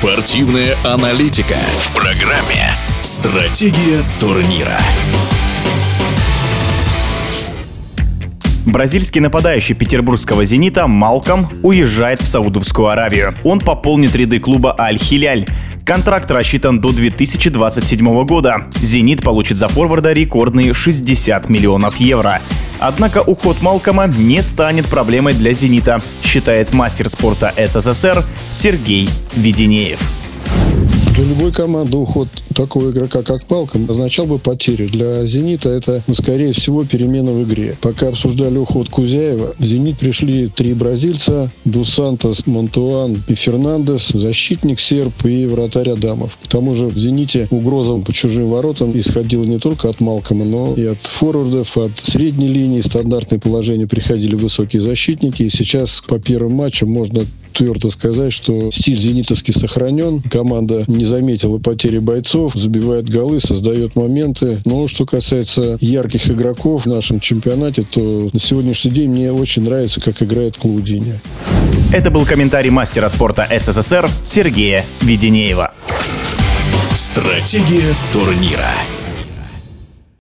Спортивная аналитика в программе «Стратегия турнира». Бразильский нападающий петербургского «Зенита» Малком уезжает в Саудовскую Аравию. Он пополнит ряды клуба «Аль-Хиляль». Контракт рассчитан до 2027 года. «Зенит» получит за форварда рекордные 60 миллионов евро. Однако уход Малкома не станет проблемой для «Зенита», считает мастер спорта СССР Сергей Веденеев. Для любой команды уход такого игрока, как Палком, означал бы потерю. Для «Зенита» это, скорее всего, перемена в игре. Пока обсуждали уход Кузяева, в «Зенит» пришли три бразильца – Дусантос, Монтуан и Фернандес, защитник серб и вратарь Адамов. К тому же в «Зените» угроза по чужим воротам исходила не только от Малкома, но и от форвардов, от средней линии. Стандартные положения приходили высокие защитники. И сейчас по первым матчам можно твердо сказать, что стиль зенитовский сохранен. Команда не заметила потери бойцов, забивает голы, создает моменты. Но что касается ярких игроков в нашем чемпионате, то на сегодняшний день мне очень нравится, как играет Клаудини. Это был комментарий мастера спорта СССР Сергея Веденеева. Стратегия турнира.